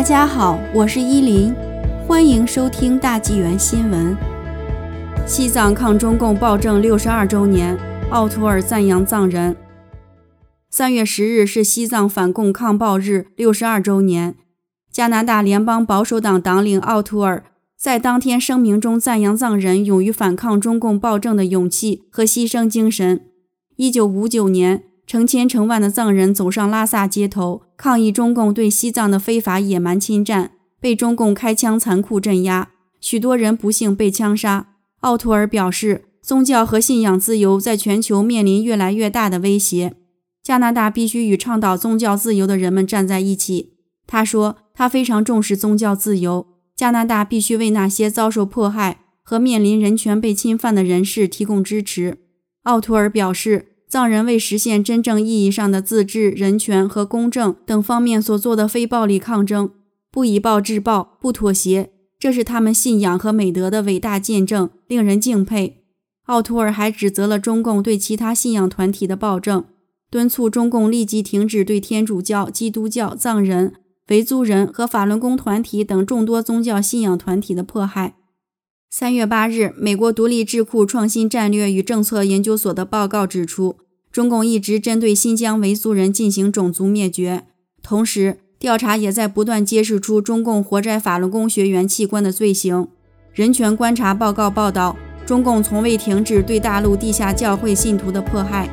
大家好，我是依林，欢迎收听大纪元新闻。西藏抗中共暴政六十二周年，奥图尔赞扬藏人。三月十日是西藏反共抗暴日六十二周年，加拿大联邦保守党党领奥图尔在当天声明中赞扬藏人勇于反抗中共暴政的勇气和牺牲精神。一九五九年。成千成万的藏人走上拉萨街头，抗议中共对西藏的非法野蛮侵占，被中共开枪残酷镇压，许多人不幸被枪杀。奥图尔表示，宗教和信仰自由在全球面临越来越大的威胁，加拿大必须与倡导宗教自由的人们站在一起。他说，他非常重视宗教自由，加拿大必须为那些遭受迫害和面临人权被侵犯的人士提供支持。奥图尔表示。藏人为实现真正意义上的自治、人权和公正等方面所做的非暴力抗争，不以暴制暴，不妥协，这是他们信仰和美德的伟大见证，令人敬佩。奥图尔还指责了中共对其他信仰团体的暴政，敦促中共立即停止对天主教、基督教、藏人、维族人和法轮功团体等众多宗教信仰团体的迫害。三月八日，美国独立智库创新战略与政策研究所的报告指出，中共一直针对新疆维族人进行种族灭绝。同时，调查也在不断揭示出中共活摘法轮功学员器官的罪行。人权观察报告报道，中共从未停止对大陆地下教会信徒的迫害。